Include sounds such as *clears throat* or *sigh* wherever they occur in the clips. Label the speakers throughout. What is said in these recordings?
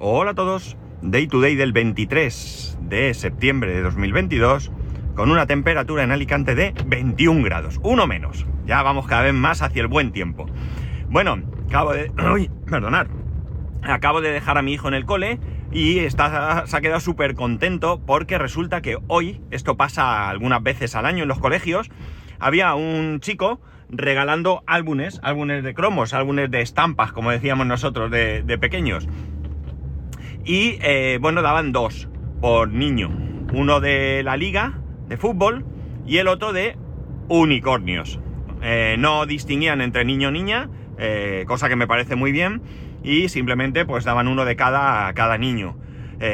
Speaker 1: Hola a todos. Day to day del 23 de septiembre de 2022 con una temperatura en Alicante de 21 grados, uno menos. Ya vamos cada vez más hacia el buen tiempo. Bueno, acabo de... *clears throat* Uy, perdonar. Acabo de dejar a mi hijo en el cole y está, se ha quedado súper contento porque resulta que hoy, esto pasa algunas veces al año en los colegios, había un chico regalando álbumes, álbumes de cromos, álbumes de estampas, como decíamos nosotros de pequeños. Y eh, bueno, daban dos por niño. Uno de la liga de fútbol y el otro de unicornios. Eh, no distinguían entre niño y niña, eh, cosa que me parece muy bien. Y simplemente pues daban uno de cada, cada niño.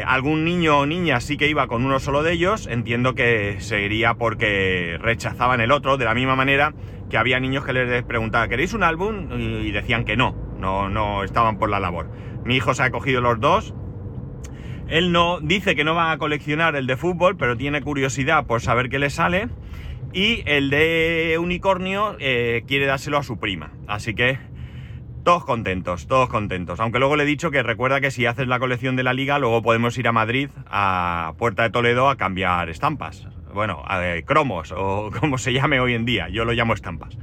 Speaker 1: algún niño o niña sí que iba con uno solo de ellos, entiendo que sería porque rechazaban el otro, de la misma manera que había niños que les preguntaba, ¿queréis un álbum? Y decían que no, no, no estaban por la labor. Mi hijo se ha cogido los dos, él no dice que no va a coleccionar el de fútbol, pero tiene curiosidad por saber qué le sale. Y el de unicornio eh, quiere dárselo a su prima. Así que todos contentos, todos contentos. Aunque luego le he dicho que recuerda que si haces la colección de la liga, luego podemos ir a Madrid, a Puerta de Toledo, a cambiar estampas. Bueno, a, cromos o *laughs* como se llame hoy en día. Yo lo llamo estampas.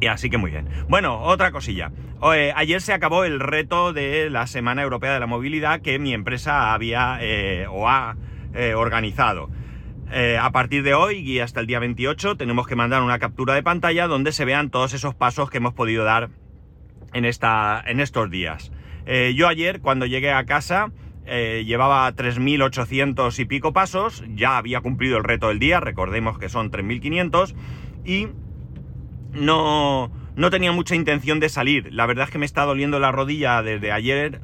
Speaker 1: Y así que muy bien. Bueno, otra cosilla. Eh, ayer se acabó el reto de la Semana Europea de la Movilidad que mi empresa había eh, o ha eh, organizado. a partir de hoy y hasta el día 28 tenemos que mandar una captura de pantalla donde se vean todos esos pasos que hemos podido dar en, esta, en estos días. yo ayer cuando llegué a casa llevaba 3.800 y pico pasos, ya había cumplido el reto del día, recordemos que son 3.500 y no, no tenía mucha intención de salir. La verdad es que me está doliendo la rodilla desde ayer.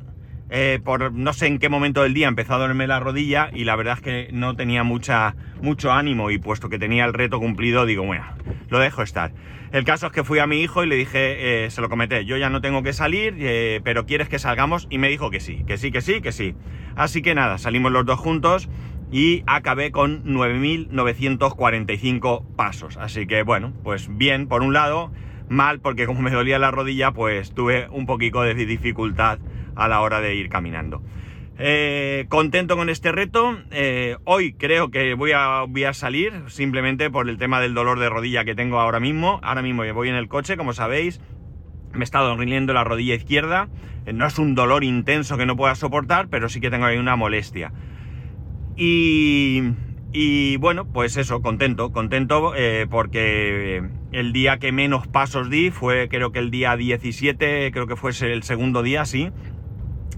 Speaker 1: Eh, por no sé en qué momento del día empezó a dolerme la rodilla y la verdad es que no tenía mucha, mucho ánimo y puesto que tenía el reto cumplido digo, bueno, lo dejo estar. El caso es que fui a mi hijo y le dije, eh, se lo comenté, yo ya no tengo que salir, eh, pero ¿quieres que salgamos? Y me dijo que sí, que sí, que sí, que sí. Así que nada, salimos los dos juntos y acabé con 9.945 pasos. Así que bueno, pues bien por un lado, mal porque como me dolía la rodilla, pues tuve un poquito de dificultad a la hora de ir caminando. Eh, contento con este reto. Eh, hoy creo que voy a, salir simplemente por el tema del dolor de rodilla que tengo ahora mismo. Ahora mismo voy en el coche, como sabéis. Me está doliendo la rodilla izquierda. Eh, no es un dolor intenso que no pueda soportar, pero sí que tengo ahí una molestia. Y, bueno, pues eso, contento, contento eh, porque el día que menos pasos di fue creo que el día 17, creo que fue el segundo día, sí,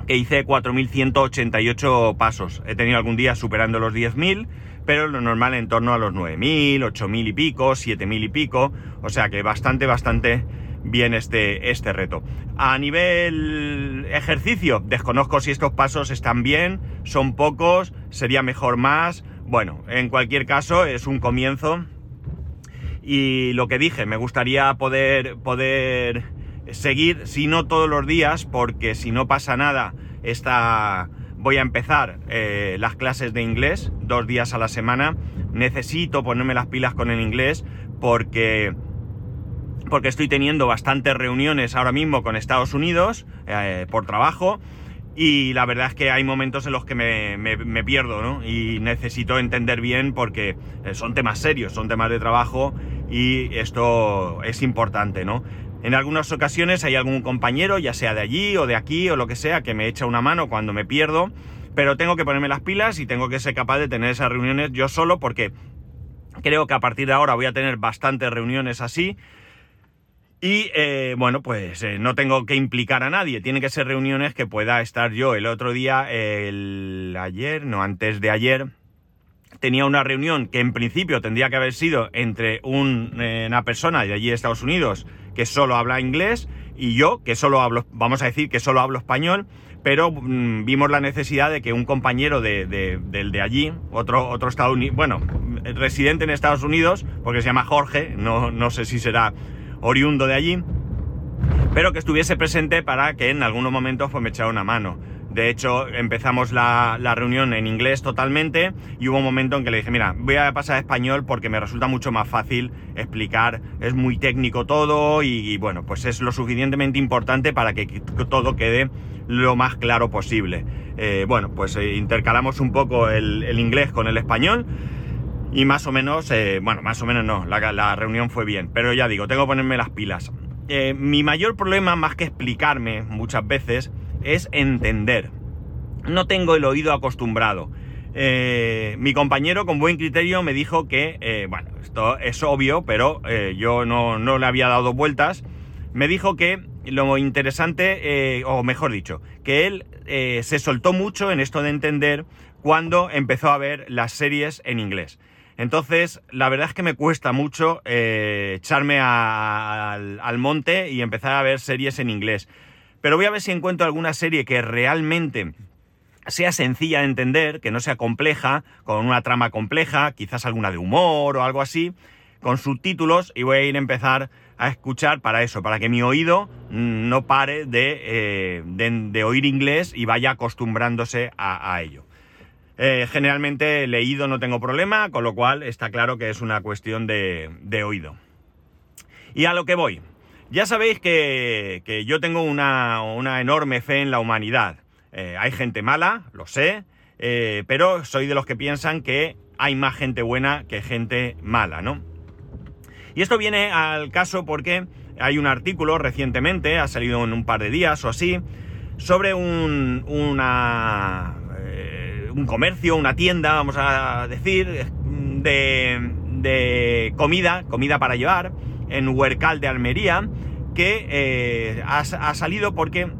Speaker 1: que hice 4.188 pasos. He tenido algún día superando los 10.000, pero lo normal en torno a los 9.000, 8.000 y pico, 7.000 y pico, o sea que bastante, bastante bien este, este reto. A nivel ejercicio, desconozco si estos pasos están bien, son pocos, sería mejor más. Bueno, en cualquier caso es un comienzo. Y lo que dije, me gustaría poder, poder seguir, si no todos los días, porque si no pasa nada, esta, voy a empezar eh, las clases de inglés dos días a la semana. Necesito ponerme las pilas con el inglés porque porque estoy teniendo bastantes reuniones ahora mismo con Estados Unidos eh, por trabajo y la verdad es que hay momentos en los que me, pierdo, ¿no? Y necesito entender bien porque eh, son temas serios, son temas de trabajo y esto es importante, ¿no? En algunas ocasiones hay algún compañero, ya sea de allí o de aquí o lo que sea, que me echa una mano cuando me pierdo, pero tengo que ponerme las pilas y tengo que ser capaz de tener esas reuniones yo solo porque creo que a partir de ahora voy a tener bastantes reuniones así y eh, bueno, pues eh, no tengo que implicar a nadie, tiene que ser reuniones que pueda estar yo. El otro día, el ayer, no, antes de ayer, tenía una reunión que en principio tendría que haber sido entre eh, una persona de allí de Estados Unidos que solo habla inglés y yo que solo hablo, vamos a decir que solo hablo español, pero mm, vimos la necesidad de que un compañero de, del de allí, otro, otro estadounidense, bueno, residente en Estados Unidos, porque se llama Jorge, no, no sé si será oriundo de allí, pero que estuviese presente para que en algunos momentos pues, me echara una mano. De hecho, empezamos la, reunión en inglés totalmente y hubo un momento en que le dije, mira, voy a pasar a español porque me resulta mucho más fácil explicar, es muy técnico todo y, bueno, pues es lo suficientemente importante para que todo quede lo más claro posible. Eh, bueno, pues eh, intercalamos un poco el, inglés con el español y más o menos, eh, bueno, más o menos no, la, reunión fue bien, pero ya digo, tengo que ponerme las pilas. mi mayor problema, más que explicarme muchas veces, es entender. No tengo el oído acostumbrado. mi compañero con buen criterio me dijo que, bueno, esto es obvio, pero yo no, le había dado vueltas. Me dijo que lo interesante, o mejor dicho, que él eh, se soltó mucho en esto de entender cuando empezó a ver las series en inglés. Entonces, la verdad es que me cuesta mucho eh, echarme al, monte y empezar a ver series en inglés. Pero voy a ver si encuentro alguna serie que realmente sea sencilla de entender, que no sea compleja, con una trama compleja, quizás alguna de humor o algo así, con subtítulos y voy a ir a empezar a escuchar para eso, para que mi oído no pare de, eh, oír inglés y vaya acostumbrándose a, ello. Eh, generalmente leído no tengo problema, con lo cual está claro que es una cuestión de, oído. Y a lo que voy. Ya sabéis que, yo tengo una, enorme fe en la humanidad. Eh, hay gente mala, lo sé, pero soy de los que piensan que hay más gente buena que gente mala, ¿no? Y esto viene al caso porque hay un artículo recientemente, ha salido en un par de días o así, sobre un, una, eh, un comercio, una tienda, vamos a decir, de, comida, comida para llevar, en Huercal de Almería, que eh, ha, salido porque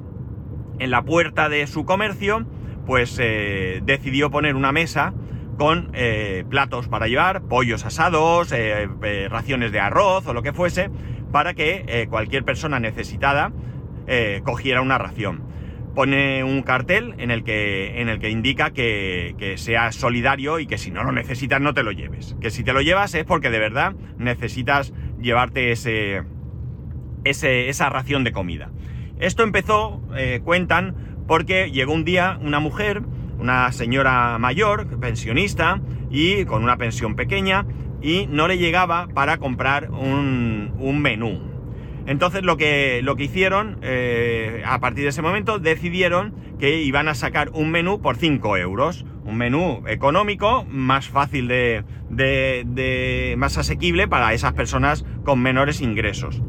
Speaker 1: en la puerta de su comercio, pues eh, decidió poner una mesa con eh, platos para llevar, pollos asados, raciones de arroz o lo que fuese, para que cualquier persona necesitada cogiera una ración. Pone un cartel en el que, en el que indica que, que sea solidario y que si no lo necesitas no te lo lleves. Que si te lo llevas es porque de verdad necesitas llevarte ese, ese esa ración de comida. Esto empezó, cuentan, porque llegó un día una mujer una señora mayor, pensionista, y con una pensión pequeña, y no le llegaba para comprar un, menú. Entonces lo que, lo que hicieron, eh, a partir de ese momento, decidieron que iban a sacar un menú por 5 euros. Un menú económico, más fácil de, de, más asequible para esas personas con menores ingresos.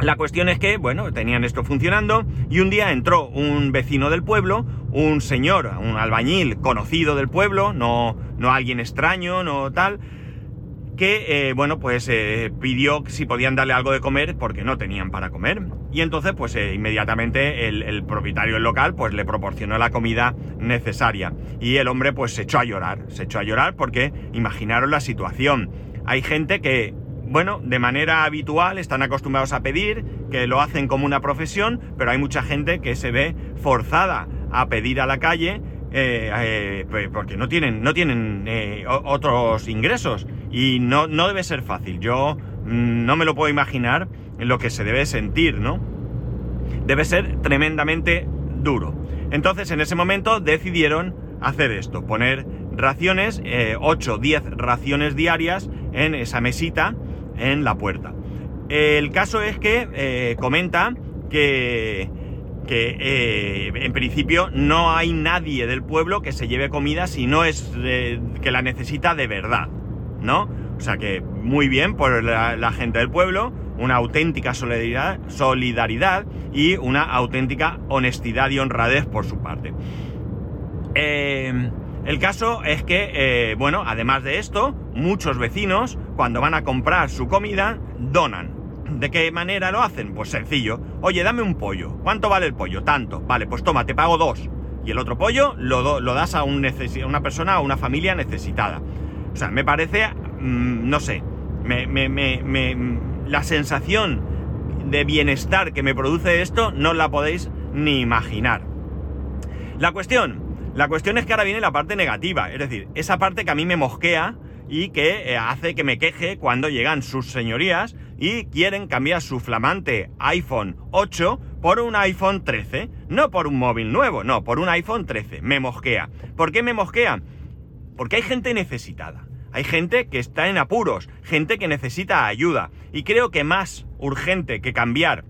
Speaker 1: La cuestión es que, bueno, tenían esto funcionando y un día entró un vecino del pueblo, un señor, un albañil conocido del pueblo, no, no alguien extraño, no tal, que, eh, bueno, pues eh, pidió si podían darle algo de comer porque no tenían para comer. Y entonces, pues eh, inmediatamente el, propietario del local, pues le proporcionó la comida necesaria. Y el hombre, pues se echó a llorar, se echó a llorar porque imaginaron la situación. Hay gente que bueno, de manera habitual están acostumbrados a pedir, que lo hacen como una profesión, pero hay mucha gente que se ve forzada a pedir a la calle pues porque no tienen, no tienen otros ingresos y no, no debe ser fácil. Yo mm, no me lo puedo imaginar lo que se debe sentir, ¿no? Debe ser tremendamente duro. Entonces, en ese momento decidieron hacer esto, poner raciones, 8, 10 raciones diarias en esa mesita en la puerta. El caso es que eh, comenta que, que eh, en principio no hay nadie del pueblo que se lleve comida si no es que la necesita de verdad, ¿no? O sea que muy bien por la, gente del pueblo, una auténtica solidaridad, solidaridad, y una auténtica honestidad y honradez por su parte. Eh, el caso es que, eh, bueno, además de esto, muchos vecinos, cuando van a comprar su comida, donan. ¿De qué manera lo hacen? Pues sencillo. Oye, dame un pollo. ¿Cuánto vale el pollo? Tanto. Vale, pues toma, te pago dos. Y el otro pollo lo, lo das a, una persona o una familia necesitada. O sea, me parece, mm, no sé, la sensación de bienestar que me produce esto no la podéis ni imaginar. La cuestión, la cuestión es que ahora viene la parte negativa, es decir, esa parte que a mí me mosquea y que eh, hace que me queje cuando llegan sus señorías y quieren cambiar su flamante iPhone 8 por un iPhone 13. No por un móvil nuevo, no, por un iPhone 13. Me mosquea. ¿Por qué me mosquea? Porque hay gente necesitada. Hay gente que está en apuros, gente que necesita ayuda. Y creo que más urgente que cambiar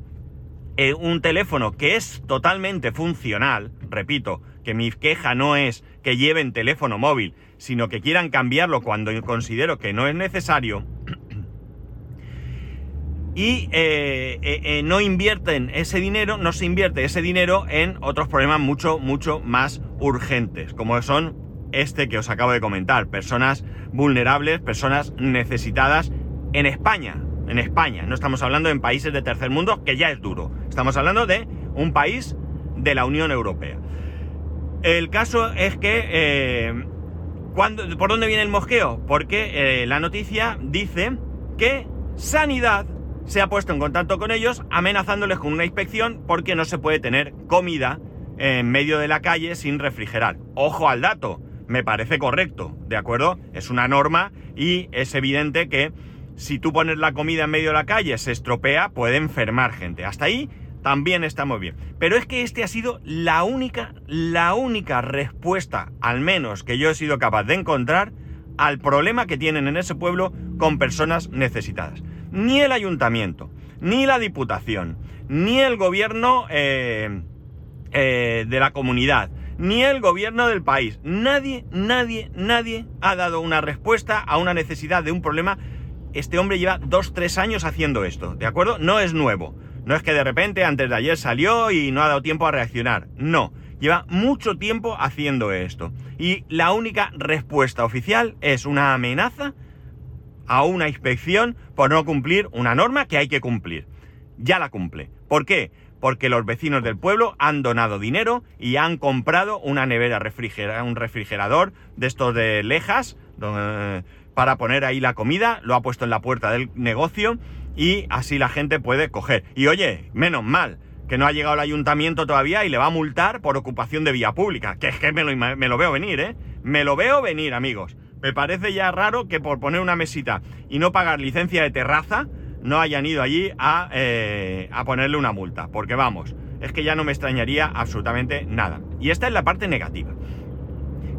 Speaker 1: eh, un teléfono que es totalmente funcional, repito, que mi queja no es que lleven teléfono móvil, sino que quieran cambiarlo cuando considero que no es necesario, *clears throat* y eh, eh, no invierten ese dinero, no se invierte ese dinero en otros problemas mucho, mucho más urgentes, como son este que os acabo de comentar, personas vulnerables, personas necesitadas en España, en España, no estamos hablando en países de tercer mundo, que ya es duro, estamos hablando de un país de la Unión Europea. El caso es que, ¿por dónde viene el mosqueo? Porque la noticia dice que Sanidad se ha puesto en contacto con ellos amenazándoles con una inspección porque no se puede tener comida en medio de la calle sin refrigerar. Ojo al dato, me parece correcto, ¿de acuerdo? Es una norma y es evidente que si tú pones la comida en medio de la calle se estropea, puede enfermar gente. Hasta ahí también estamos bien. Pero es que este ha sido la única, la única respuesta, al menos que yo he sido capaz de encontrar, al problema que tienen en ese pueblo con personas necesitadas ni el ayuntamiento, ni la diputación, ni el gobierno eh, eh, de la comunidad, ni el gobierno del país. Nadie, nadie, nadie ha dado una respuesta a una necesidad de un problema. Este hombre lleva dos, tres años haciendo esto, ¿de acuerdo? No es nuevo. No es que de repente antes de ayer salió y no ha dado tiempo a reaccionar. No. Lleva mucho tiempo haciendo esto. Y la única respuesta oficial es una amenaza a una inspección por no cumplir una norma que hay que cumplir. Ya la cumple. ¿Por qué? Porque los vecinos del pueblo han donado dinero y han comprado una nevera un refrigerador de estos de lejas para poner ahí la comida, lo ha puesto en la puerta del negocio y así la gente puede coger. Y oye, menos mal, que no ha llegado el ayuntamiento todavía y le va a multar por ocupación de vía pública. Que es que me lo, veo venir, ¿eh? Me lo veo venir, amigos. Me parece ya raro que por poner una mesita y no pagar licencia de terraza, no hayan ido allí a, eh, a ponerle una multa. Porque vamos, es que ya no me extrañaría absolutamente nada. Y esta es la parte negativa.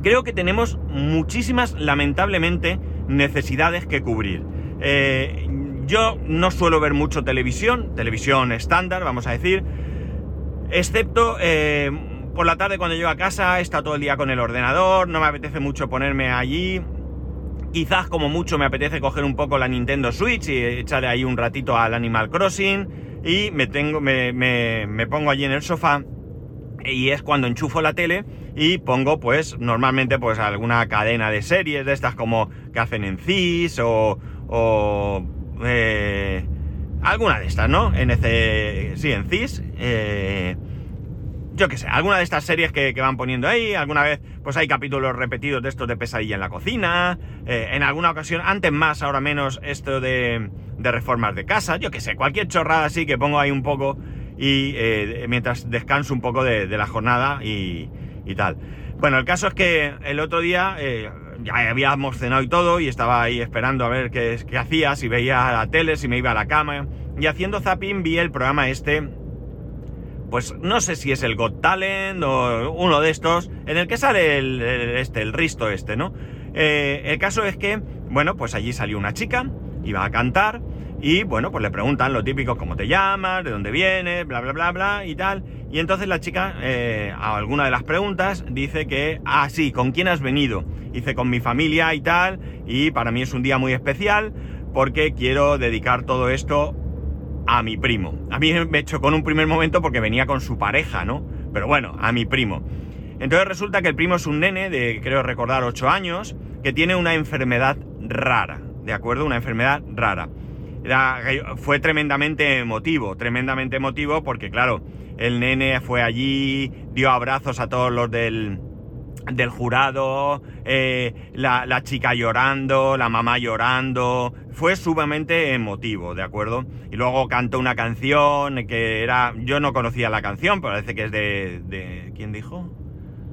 Speaker 1: Creo que tenemos muchísimas, lamentablemente, necesidades que cubrir. Eh, yo no suelo ver mucho televisión, televisión estándar, vamos a decir, excepto eh, por la tarde cuando llego a casa, está todo el día con el ordenador, no me apetece mucho ponerme allí Quizás como mucho me apetece coger un poco la Nintendo Switch y echarle ahí un ratito al Animal Crossing y me, tengo, me, me, pongo allí en el sofá y es cuando enchufo la tele y pongo pues normalmente pues alguna cadena de series de estas como que hacen en CIS o, o eh, alguna de estas, ¿no? En ese, sí, en CIS. Eh, yo qué sé, alguna de estas series que, van poniendo ahí, alguna vez pues hay capítulos repetidos de estos de pesadilla en la cocina, eh, en alguna ocasión, antes más, ahora menos, esto de, de reformas de casa, yo qué sé, cualquier chorrada así que pongo ahí un poco y eh, mientras descanso un poco de, la jornada y, tal. Bueno, el caso es que el otro día eh, ya habíamos cenado y todo y estaba ahí esperando a ver qué, qué hacía, si veía la tele, si me iba a la cama y haciendo zapping vi el programa este pues no sé si es el Got Talent o uno de estos, en el que sale el, este, el Risto este, ¿no? Eh, el caso es que, bueno, pues allí salió una chica, iba a cantar, y bueno, pues le preguntan lo típico, cómo te llamas, de dónde vienes, bla, bla, bla, bla, y tal. Y entonces la chica, eh, a alguna de las preguntas, dice que, ah, sí, ¿con quién has venido? Dice, con mi familia y tal, y para mí es un día muy especial, porque quiero dedicar todo esto a mi primo. A mí me chocó en un primer momento porque venía con su pareja, ¿no? Pero bueno, a mi primo. Entonces resulta que el primo es un nene de, creo recordar, 8 años, que tiene una enfermedad rara, ¿de acuerdo? Una enfermedad rara. fue tremendamente emotivo, tremendamente emotivo porque, claro, el nene fue allí, dio abrazos a todos los del, del jurado, eh, la, chica llorando, la mamá llorando, fue sumamente emotivo, ¿de acuerdo? Y luego cantó una canción que era, yo no conocía la canción, pero parece que es de, de ¿quién dijo?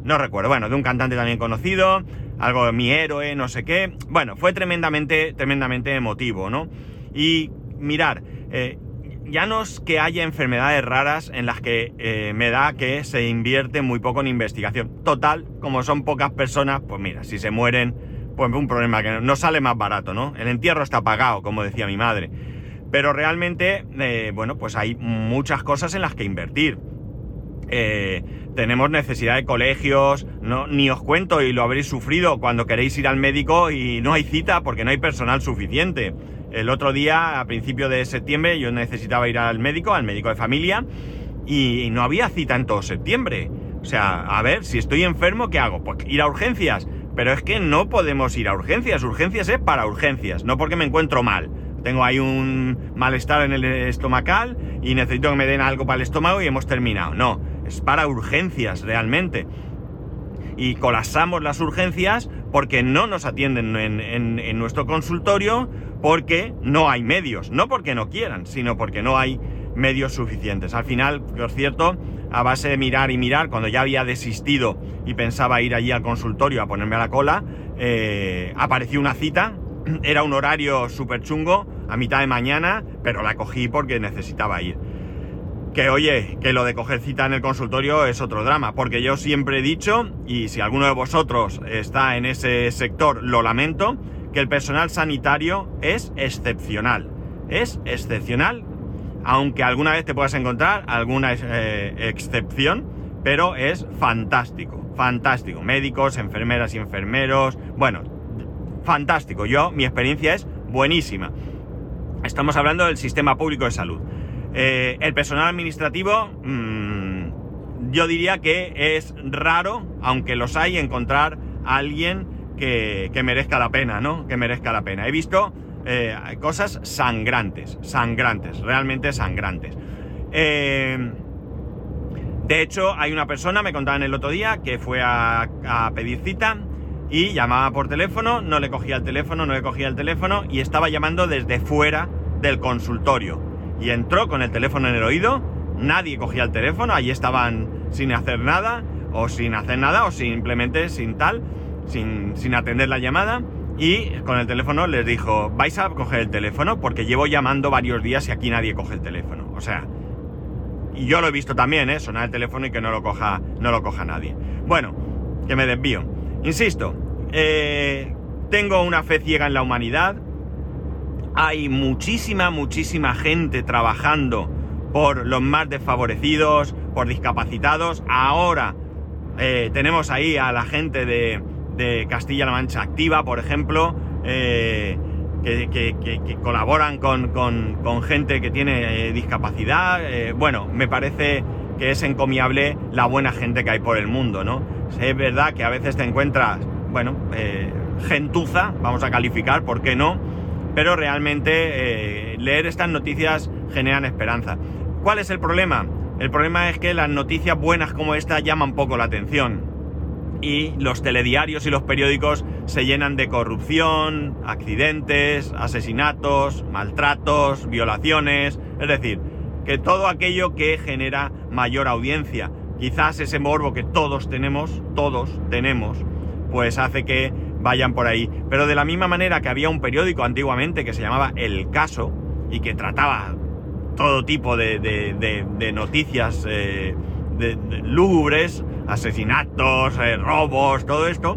Speaker 1: No recuerdo, bueno, de un cantante también conocido, algo de mi héroe, no sé qué, bueno, fue tremendamente, tremendamente emotivo, ¿no? Y mirar, eh, ya no es que haya enfermedades raras en las que eh, me da que se invierte muy poco en investigación. Total, como son pocas personas, pues mira, si se mueren, pues un problema que no sale más barato, ¿no? El entierro está pagado, como decía mi madre. Pero realmente, eh, bueno, pues hay muchas cosas en las que invertir. Eh, tenemos necesidad de colegios, no, ni os cuento y lo habréis sufrido cuando queréis ir al médico y no hay cita porque no hay personal suficiente. El otro día, a principio de septiembre, yo necesitaba ir al médico, al médico de familia, y no había cita en todo septiembre. O sea, a ver, si estoy enfermo, ¿qué hago? Pues ir a urgencias. Pero es que no podemos ir a urgencias. Urgencias es para urgencias, no porque me encuentro mal. Tengo ahí un malestar en el estomacal y necesito que me den algo para el estómago y hemos terminado. No, es para urgencias realmente. Y colapsamos las urgencias porque no nos atienden en, nuestro consultorio porque no hay medios. No porque no quieran, sino porque no hay medios suficientes. Al final, por cierto, a base de mirar y mirar, cuando ya había desistido y pensaba ir allí al consultorio a ponerme a la cola, eh, apareció una cita. *clears throat* Era un horario súper chungo, a mitad de mañana, pero la cogí porque necesitaba ir. Que oye, que lo de coger cita en el consultorio es otro drama, porque yo siempre he dicho, y si alguno de vosotros está en ese sector, lo lamento, que el personal sanitario es excepcional. Es excepcional, aunque alguna vez te puedas encontrar alguna eh, excepción, pero es fantástico, fantástico. Médicos, enfermeras y enfermeros, bueno, fantástico. Yo, mi experiencia es buenísima. Estamos hablando del sistema público de salud. Eh, el personal administrativo, mm, yo diría que es raro, aunque los hay, encontrar a alguien que, merezca la pena, ¿no? Que merezca la pena. He visto eh, cosas sangrantes, sangrantes, realmente sangrantes. Eh, de hecho, hay una persona, me contaban el otro día, que fue a, a, pedir cita y llamaba por teléfono, no le cogía el teléfono, no le cogía el teléfono y estaba llamando desde fuera del consultorio y entró con el teléfono en el oído, nadie cogía el teléfono, allí estaban sin hacer nada, o sin hacer nada, o simplemente sin tal, sin, sin atender la llamada, y con el teléfono les dijo, vais a coger el teléfono porque llevo llamando varios días y aquí nadie coge el teléfono. O sea, y yo lo he visto también, ¿eh? Sonar el teléfono y que no lo coja, no lo coja nadie. Bueno, que me desvío. Insisto, eh, tengo una fe ciega en la humanidad, hay muchísima, muchísima gente trabajando por los más desfavorecidos, por discapacitados. Ahora eh, tenemos ahí a la gente de, Castilla-La Mancha Activa, por ejemplo, eh, que, colaboran con, gente que tiene eh, discapacidad. bueno, me parece que es encomiable la buena gente que hay por el mundo, ¿no? Es verdad que a veces te encuentras, bueno, gentuza, vamos a calificar, ¿por qué no? Pero realmente eh, leer estas noticias generan esperanza. ¿Cuál es el problema? El problema es que las noticias buenas como esta llaman poco la atención. Y los telediarios y los periódicos se llenan de corrupción, accidentes, asesinatos, maltratos, violaciones, es decir, que todo aquello que genera mayor audiencia. Quizás ese morbo que todos tenemos, todos tenemos, pues hace que vayan por ahí. Pero de la misma manera que había un periódico antiguamente que se llamaba El Caso y que trataba todo tipo de, noticias eh, de, lúgubres, asesinatos, eh, robos, todo esto,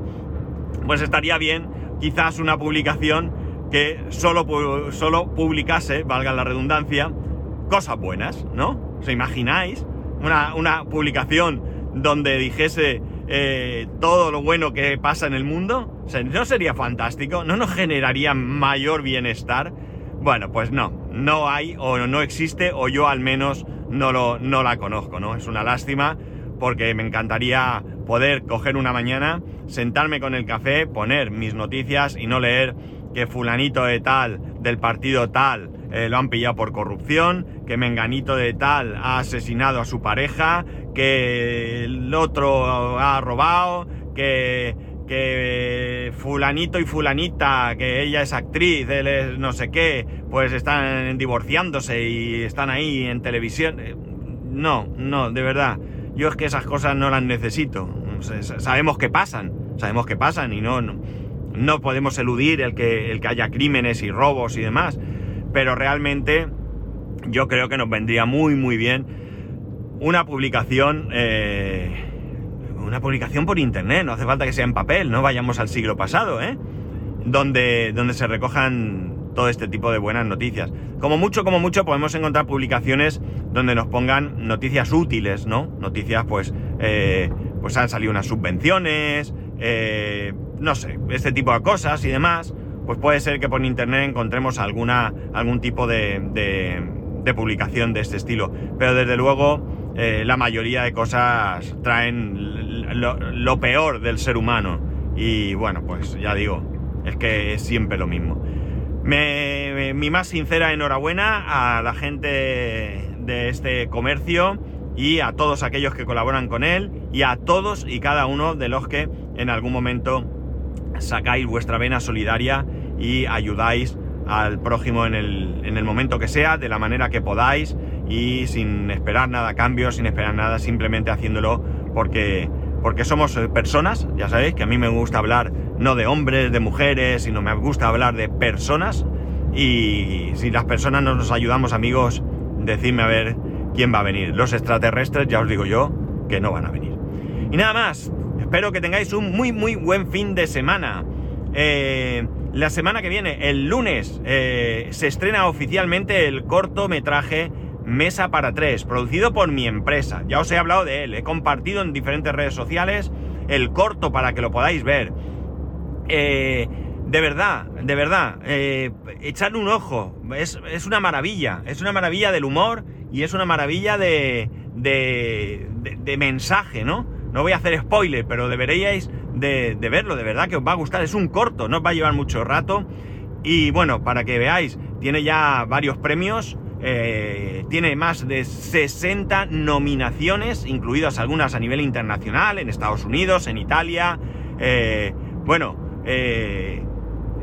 Speaker 1: pues estaría bien quizás una publicación que solo, solo publicase, valga la redundancia, cosas buenas, ¿no? ¿Os imagináis? Una, una publicación donde dijese eh, todo lo bueno que pasa en el mundo? ¿No sería fantástico? ¿No nos generaría mayor bienestar? Bueno, pues no, no hay o no existe o yo al menos no, lo, no la conozco, ¿no? Es una lástima porque me encantaría poder coger una mañana, sentarme con el café, poner mis noticias y no leer que fulanito de tal, del partido tal, eh, lo han pillado por corrupción, que menganito de tal ha asesinado a su pareja, que el otro ha robado, que, que fulanito y fulanita, que ella es actriz, él es no sé qué, pues están divorciándose y están ahí en televisión. Eh, no, no, de verdad. Yo es que esas cosas no las necesito. Sabemos que pasan, sabemos que pasan y no, no, no podemos eludir el que, el que haya crímenes y robos y demás pero realmente yo creo que nos vendría muy muy bien una publicación eh, una publicación por internet no hace falta que sea en papel no vayamos al siglo pasado ¿eh? donde, donde se recojan todo este tipo de buenas noticias. Como mucho, como mucho, podemos encontrar publicaciones donde nos pongan noticias útiles, ¿no? Noticias, pues, eh, pues han salido unas subvenciones, eh, no sé, este tipo de cosas y demás. Pues puede ser que por internet encontremos alguna, algún tipo de, de, publicación de este estilo. Pero desde luego, eh, la mayoría de cosas traen lo peor del ser humano. Y bueno, pues ya digo, es que es siempre lo mismo mi más sincera enhorabuena a la gente de este comercio y a todos aquellos que colaboran con él y a todos y cada uno de los que en algún momento sacáis vuestra vena solidaria y ayudáis al prójimo en el, en el momento que sea, de la manera que podáis y sin esperar nada a cambio, sin esperar nada, simplemente haciéndolo porque, porque somos personas, ya sabéis que a mí me gusta hablar no de hombres, de mujeres, sino me gusta hablar de personas. Y si las personas no nos ayudamos, amigos, decidme a ver quién va a venir. Los extraterrestres, ya os digo yo, que no van a venir. Y nada más, espero que tengáis un muy, muy buen fin de semana. Eh, la semana que viene, el lunes, eh, se estrena oficialmente el cortometraje Mesa para tres, producido por mi empresa. Ya os he hablado de él, he compartido en diferentes redes sociales el corto para que lo podáis ver. Eh, de verdad, de verdad, eh, un ojo. Es, una maravilla. Es una maravilla del humor y es una maravilla de, de, mensaje, ¿no? No voy a hacer spoiler, pero deberíais de, verlo, de verdad que os va a gustar. Es un corto, no os va a llevar mucho rato. Y bueno, para que veáis, tiene ya varios premios. Eh, tiene más de 60 nominaciones, incluidas algunas a nivel internacional, en Estados Unidos, en Italia. bueno, eh,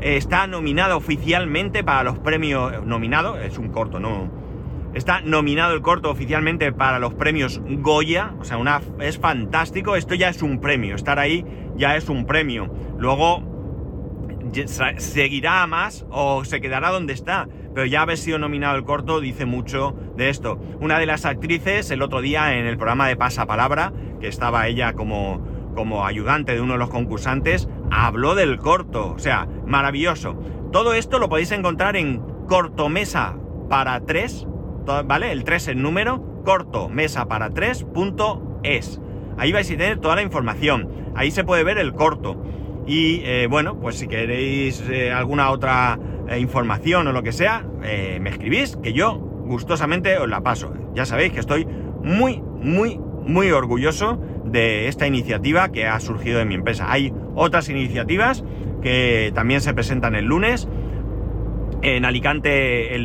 Speaker 1: está nominado oficialmente para los premios. Nominado, es un corto, no. Está nominado el corto oficialmente para los premios Goya. O sea, una, es fantástico. Esto ya es un premio. Estar ahí ya es un premio. Luego seguirá más o se quedará donde está. Pero ya haber sido nominado el corto dice mucho de esto. Una de las actrices, el otro día en el programa de Pasapalabra, que estaba ella como como ayudante de uno de los concursantes, habló del corto. O sea, maravilloso. Todo esto lo podéis encontrar en cortomesa para 3, ¿vale? El 3 en número, cortomesa para 3.es. Ahí vais a tener toda la información. Ahí se puede ver el corto. Y eh, bueno, pues si queréis eh, alguna otra eh, información o lo que sea, me escribís, que yo gustosamente os la paso. Ya sabéis que estoy muy, muy, muy orgulloso de esta iniciativa que ha surgido de mi empresa. Hay otras iniciativas que también se presentan el lunes. En Alicante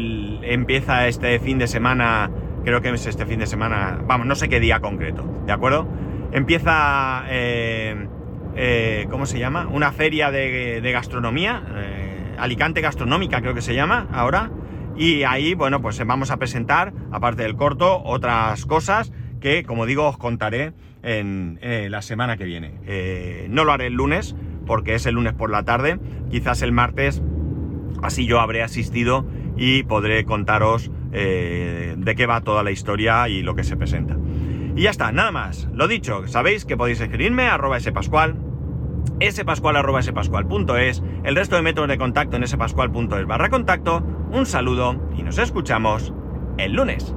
Speaker 1: empieza este fin de semana, creo que es este fin de semana, vamos, no sé qué día concreto, ¿de acuerdo? Empieza, eh, ¿cómo se llama? Una feria de, gastronomía, eh, Alicante Gastronómica creo que se llama ahora. Y ahí, bueno, pues vamos a presentar, aparte del corto, otras cosas que, como digo, os contaré en eh, la semana que viene. No lo haré el lunes, porque es el lunes por la tarde, quizás el martes, así yo habré asistido y podré contaros de qué va toda la historia y lo que se presenta. Y ya está, nada más. Lo dicho, sabéis que podéis escribirme a arroba spascual, spascual arroba spascual.es, el resto de métodos de contacto en spascual.es barra contacto. Un saludo y nos escuchamos el lunes.